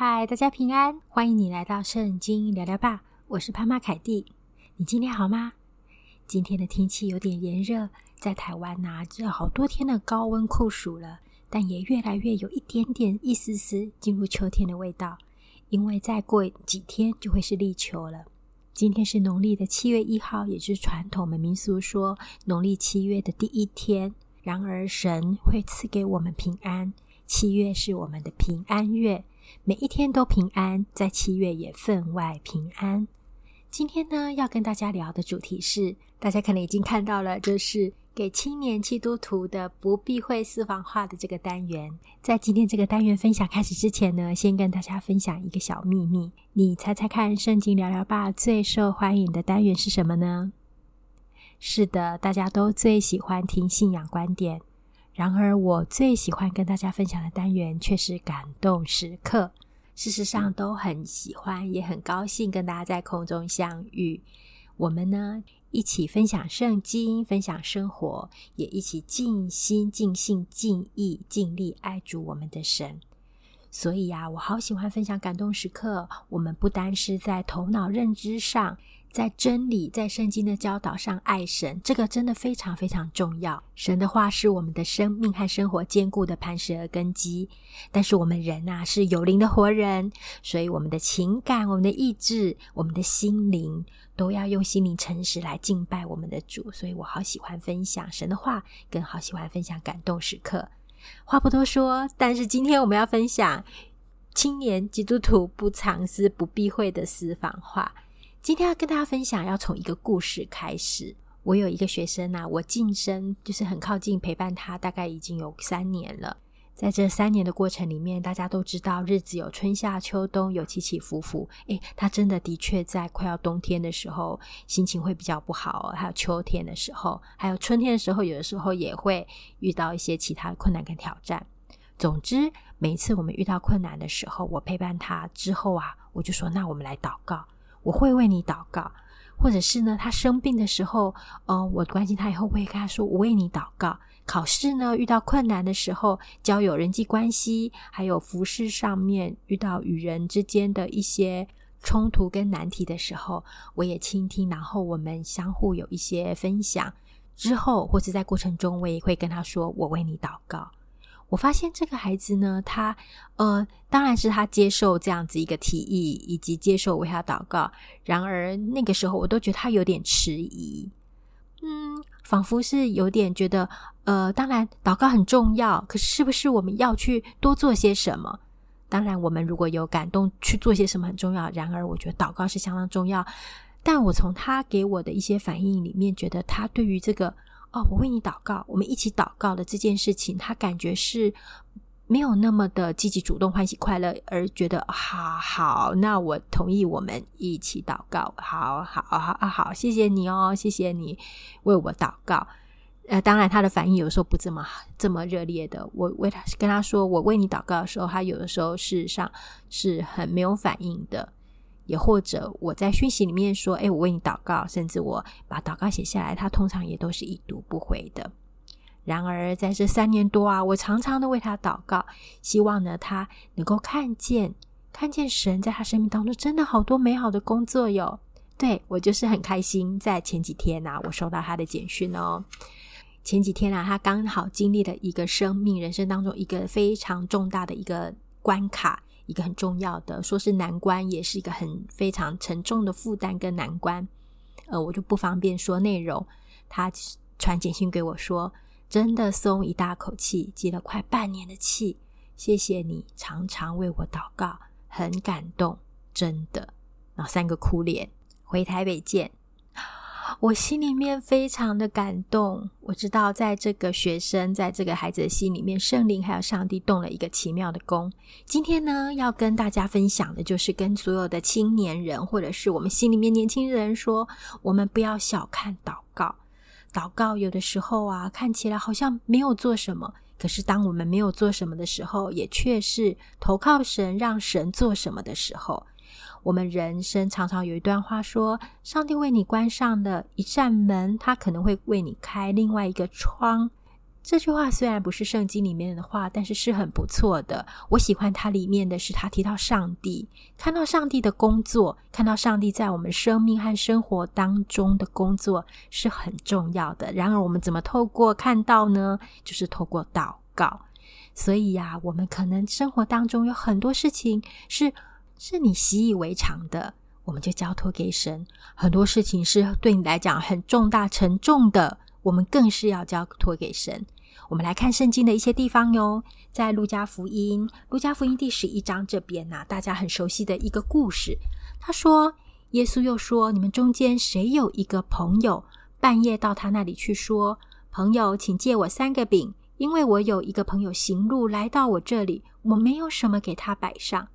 嗨，大家平安，欢迎你来到圣经聊聊吧。我是潘妈凯蒂，你今天好吗？今天的天气有点炎热，在台湾呐，这好多天的高温酷暑了，但也越来越有一点点一丝丝进入秋天的味道，因为再过几天就会是立秋了。今天是农历的七月一号，也就是传统的民俗说农历七月的第一天。然而，神会赐给我们平安。七月是我们的平安月，每一天都平安，在七月也分外平安。今天呢，要跟大家聊的主题是，大家可能已经看到了，就是给青年基督徒的不避讳私房话的这个单元。在今天这个单元分享开始之前呢，先跟大家分享一个小秘密。你猜猜看，圣经聊聊吧最受欢迎的单元是什么呢？是的，大家都最喜欢听信仰观点。然而，我最喜欢跟大家分享的单元却是感动时刻。事实上，都很喜欢，也很高兴跟大家在空中相遇。我们呢，一起分享圣经，分享生活，也一起尽心、尽性、尽意、尽力爱主我们的神。所以呀，我好喜欢分享感动时刻。我们不单是在头脑认知上。在真理，在圣经的教导上爱神，这个真的非常非常重要。神的话是我们的生命和生活坚固的磐石和根基。但是我们人呐、是有灵的活人，所以我们的情感、我们的意志、我们的心灵，都要用心灵诚实来敬拜我们的主。所以我好喜欢分享神的话，更好喜欢分享感动时刻。话不多说，但是今天我们要分享青年基督徒不藏私、不避讳的私房话。今天要跟大家分享，要从一个故事开始。我有一个学生啊，我近身就是很靠近陪伴他，大概已经有三年了。在这三年的过程里面，大家都知道日子有春夏秋冬，有起起伏伏。诶，他真的的确在快要冬天的时候，心情会比较不好；还有秋天的时候，还有春天的时候，有的时候也会遇到一些其他的困难跟挑战。总之，每一次我们遇到困难的时候，我陪伴他之后啊，我就说：“那我们来祷告。”我会为你祷告，或者是呢，他生病的时候，呃，我关心他以后，会跟他说：“我为你祷告。”考试呢，遇到困难的时候，交友、人际关系，还有服饰上面遇到与人之间的一些冲突跟难题的时候，我也倾听，然后我们相互有一些分享。之后或者在过程中，我也会跟他说：“我为你祷告。”我发现这个孩子呢，他呃，当然是他接受这样子一个提议，以及接受为他祷告。然而那个时候，我都觉得他有点迟疑，嗯，仿佛是有点觉得，呃，当然祷告很重要，可是不是我们要去多做些什么？当然，我们如果有感动去做些什么很重要。然而，我觉得祷告是相当重要。但我从他给我的一些反应里面，觉得他对于这个。哦，我为你祷告，我们一起祷告的这件事情，他感觉是没有那么的积极、主动、欢喜、快乐，而觉得好好，那我同意，我们一起祷告，好好好，好，谢谢你哦，谢谢你为我祷告。呃，当然，他的反应有时候不这么这么热烈的。我为他跟他说我为你祷告的时候，他有的时候事实上是很没有反应的。也或者我在讯息里面说：“哎，我为你祷告。”甚至我把祷告写下来，他通常也都是已读不回的。然而，在这三年多啊，我常常的为他祷告，希望呢，他能够看见看见神在他生命当中真的好多美好的工作哟。对，我就是很开心，在前几天啊，我收到他的简讯哦。前几天啊，他刚好经历了一个生命人生当中一个非常重大的一个关卡。一个很重要的，说是难关，也是一个很非常沉重的负担跟难关。呃，我就不方便说内容。他传简讯给我说，真的松一大口气，积了快半年的气。谢谢你常常为我祷告，很感动，真的。然后三个哭脸，回台北见。我心里面非常的感动，我知道在这个学生，在这个孩子的心里面，圣灵还有上帝动了一个奇妙的工。今天呢，要跟大家分享的就是跟所有的青年人，或者是我们心里面年轻人说，我们不要小看祷告。祷告有的时候啊，看起来好像没有做什么，可是当我们没有做什么的时候，也却是投靠神，让神做什么的时候。我们人生常常有一段话说：“上帝为你关上的一扇门，他可能会为你开另外一个窗。”这句话虽然不是圣经里面的话，但是是很不错的。我喜欢它里面的是，他提到上帝，看到上帝的工作，看到上帝在我们生命和生活当中的工作是很重要的。然而，我们怎么透过看到呢？就是透过祷告。所以呀，我们可能生活当中有很多事情是是你习以为常的，我们就交托给神；很多事情是对你来讲很重大沉重的，我们更是要交托给神。我们来看圣经的一些地方哟，在路加福音，路加福音第十一章这边呐、大家很熟悉的一个故事。他说，耶稣又说：“你们中间谁有一个朋友，半夜到他那里去说，朋友，请借我三个饼，因为我有一个朋友行路来到我这里，我没有什么给他摆上。”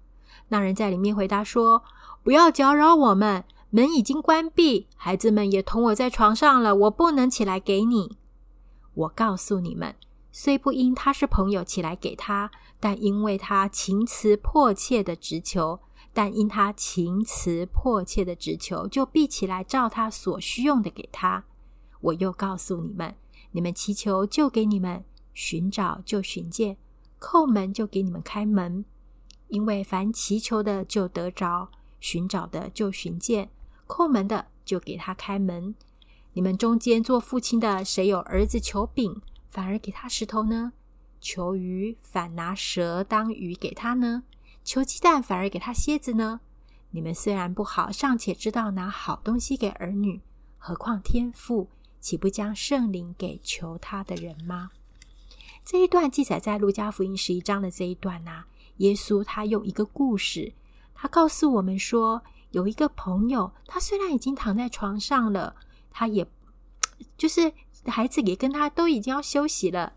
那人在里面回答说：“不要搅扰我们，门已经关闭，孩子们也同我在床上了，我不能起来给你。”我告诉你们，虽不因他是朋友起来给他，但因为他情辞迫切的直求，但因他情辞迫切的直求，就必起来照他所需用的给他。我又告诉你们，你们祈求就给你们，寻找就寻见，叩门就给你们开门。因为凡祈求的就得着，寻找的就寻见，叩门的就给他开门。你们中间做父亲的，谁有儿子求饼，反而给他石头呢？求鱼，反拿蛇当鱼给他呢？求鸡蛋，反而给他蝎子呢？你们虽然不好，尚且知道拿好东西给儿女，何况天父岂不将圣灵给求他的人吗？这一段记载在路加福音十一章的这一段啊，耶稣他用一个故事，他告诉我们说，有一个朋友，他虽然已经躺在床上了。他也，就是孩子也跟他都已经要休息了。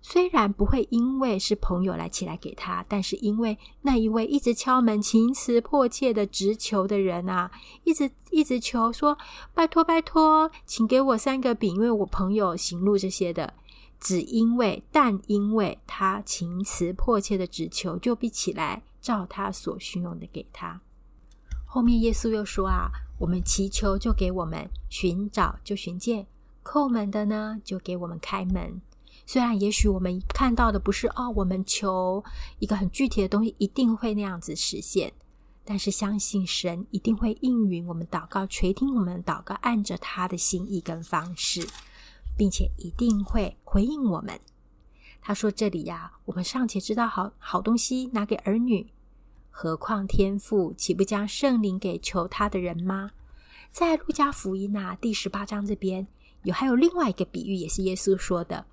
虽然不会因为是朋友来起来给他，但是因为那一位一直敲门、情辞迫切的直求的人啊，一直一直求说：“拜托，拜托，请给我三个饼，因为我朋友行路这些的。”只因为，但因为他情辞迫切的只求，就必起来照他所需用的给他。后面耶稣又说啊。我们祈求就给我们，寻找就寻见，叩门的呢就给我们开门。虽然也许我们看到的不是哦，我们求一个很具体的东西一定会那样子实现，但是相信神一定会应允我们祷告，垂听我们祷告，按着他的心意跟方式，并且一定会回应我们。他说：“这里呀，我们尚且知道好好东西拿给儿女。”何况天父岂不将圣灵给求他的人吗？在路加福音啊第十八章这边有还有另外一个比喻，也是耶稣说的。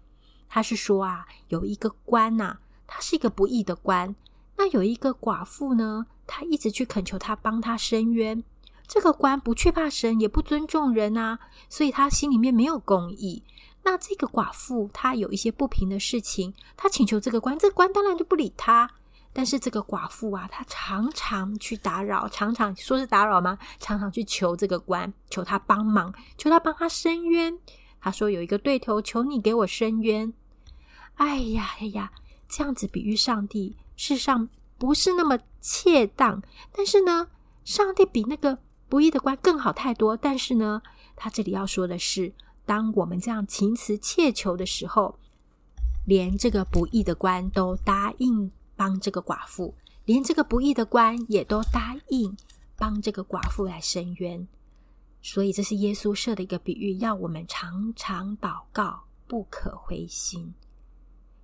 他是说啊，有一个官呐、他是一个不义的官。那有一个寡妇呢，他一直去恳求他帮他伸冤。这个官不惧怕神，也不尊重人啊，所以他心里面没有公义。那这个寡妇她有一些不平的事情，她请求这个官，这个官当然就不理他。但是这个寡妇啊，她常常去打扰，常常说是打扰吗？常常去求这个官，求他帮忙，求他帮他伸冤。他说有一个对头，求你给我伸冤。哎呀，哎呀，这样子比喻上帝，世上不是那么恰当。但是呢，上帝比那个不义的官更好太多。但是呢，他这里要说的是，当我们这样情辞切求的时候，连这个不义的官都答应。帮这个寡妇，连这个不义的官也都答应帮这个寡妇来伸冤，所以这是耶稣设的一个比喻，要我们常常祷告，不可灰心。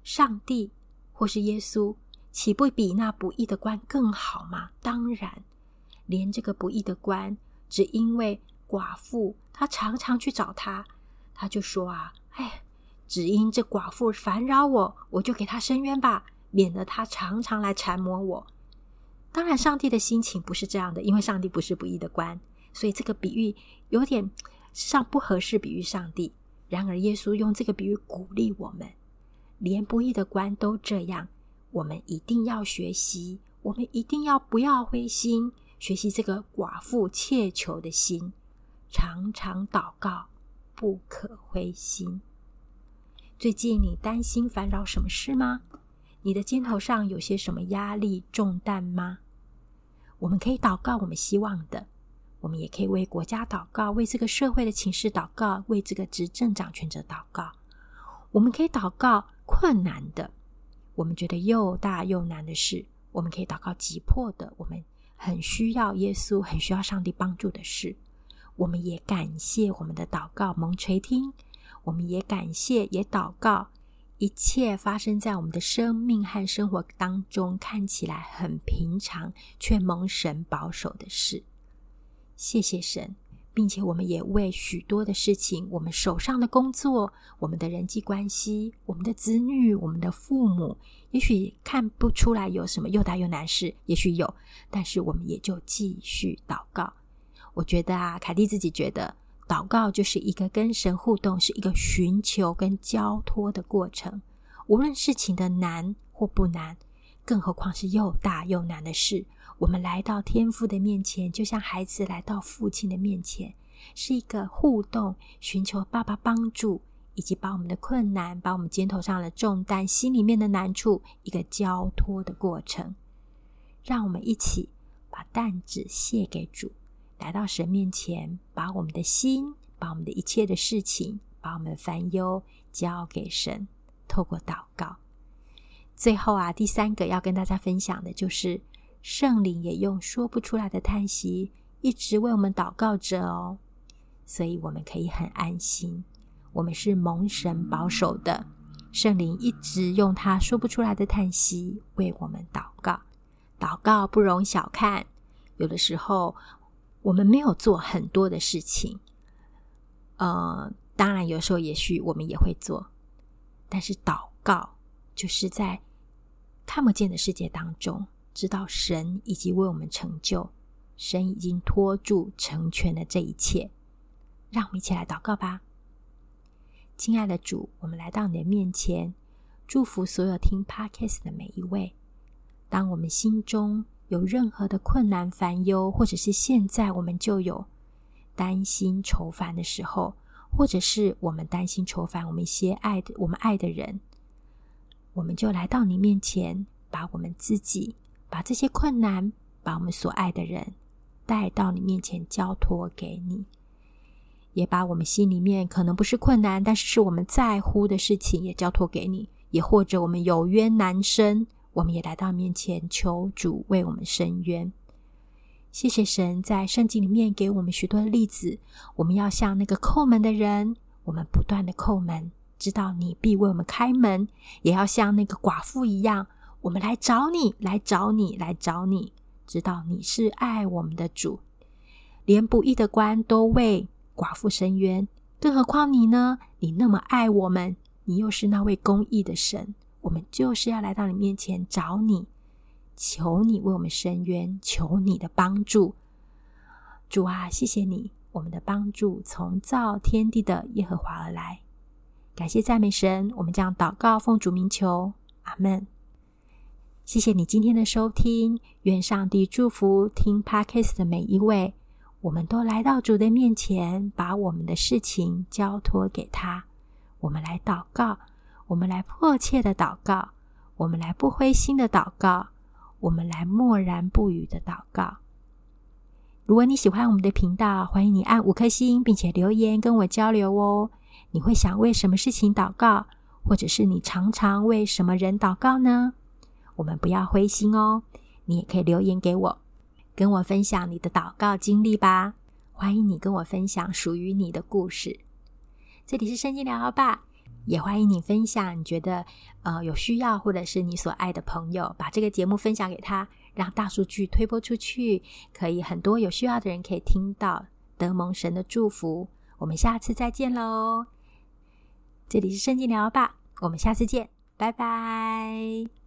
上帝或是耶稣，岂不比那不义的官更好吗？当然，连这个不义的官，只因为寡妇他常常去找他，他就说啊，哎，只因这寡妇烦扰我，我就给他伸冤吧。免得他常常来缠磨我。当然，上帝的心情不是这样的，因为上帝不是不义的官，所以这个比喻有点上不合适比喻上帝。然而，耶稣用这个比喻鼓励我们，连不义的官都这样，我们一定要学习，我们一定要不要灰心，学习这个寡妇切求的心，常常祷告，不可灰心。最近你担心烦扰什么事吗？你的肩头上有些什么压力重担吗？我们可以祷告我们希望的，我们也可以为国家祷告，为这个社会的情势祷告，为这个执政掌权者祷告。我们可以祷告困难的，我们觉得又大又难的事；我们可以祷告急迫的，我们很需要耶稣、很需要上帝帮助的事。我们也感谢我们的祷告蒙垂听，我们也感谢也祷告一切发生在我们的生命和生活当中看起来很平常却蒙神保守的事。谢谢神，并且我们也为许多的事情，我们手上的工作、我们的人际关系、我们的子女、我们的父母，也许看不出来有什么又大又难事，也许有，但是我们也就继续祷告。我觉得啊，凯蒂自己觉得，祷告就是一个跟神互动，是一个寻求跟交托的过程。无论事情的难或不难，更何况是又大又难的事，我们来到天父的面前，就像孩子来到父亲的面前，是一个互动，寻求爸爸帮助，以及把我们的困难、把我们肩头上的重担、心里面的难处，一个交托的过程。让我们一起把担子卸给主。来到神面前，把我们的心，把我们的一切的事情，把我们烦忧交给神，透过祷告。最后啊，第三个要跟大家分享的就是，圣灵也用说不出来的叹息，一直为我们祷告着哦。所以我们可以很安心，我们是蒙神保守的。圣灵一直用他说不出来的叹息为我们祷告。祷告不容小看，有的时候。我们没有做很多的事情，呃，当然有时候也许我们也会做，但是祷告就是在看不见的世界当中，知道神已经为我们成就，神已经托住成全了这一切。让我们一起来祷告吧，亲爱的主，我们来到你的面前，祝福所有听 Podcast 的每一位。当我们心中有任何的困难、烦忧，或者是现在我们就有担心、愁烦的时候，或者是我们担心、愁烦我们一些爱的、我们爱的人，我们就来到你面前，把我们自己、把这些困难、把我们所爱的人带到你面前，交托给你，也把我们心里面可能不是困难，但是是我们在乎的事情，也交托给你，也或者我们有冤难伸。我们也来到面前，求主为我们伸冤。谢谢神在圣经里面给我们许多的例子。我们要像那个叩门的人，我们不断的叩门，知道你必为我们开门；也要像那个寡妇一样，我们来找你，来找你，来找你，知道你是爱我们的主。连不义的官都为寡妇伸冤，更何况你呢？你那么爱我们，你又是那位公义的神。我们就是要来到你面前找你，求你为我们伸冤，求你的帮助。主啊，谢谢你，我们的帮助从造天地的耶和华而来。感谢赞美神，我们将祷告奉主名求，阿门。谢谢你今天的收听，愿上帝祝福听 Podcast 的每一位。我们都来到主的面前，把我们的事情交托给他。我们来祷告。我们来迫切的祷告，我们来不灰心的祷告，我们来默然不语的祷告。如果你喜欢我们的频道，欢迎你按五颗星，并且留言跟我交流哦。你会想为什么事情祷告，或者是你常常为什么人祷告呢？我们不要灰心哦，你也可以留言给我，跟我分享你的祷告经历吧。欢迎你跟我分享属于你的故事。这里是圣经聊吧。也欢迎你分享，你觉得呃有需要，或者是你所爱的朋友，把这个节目分享给他，让大数据推播出去，可以很多有需要的人可以听到，德蒙神的祝福。我们下次再见喽！这里是圣经聊吧，我们下次见，拜拜。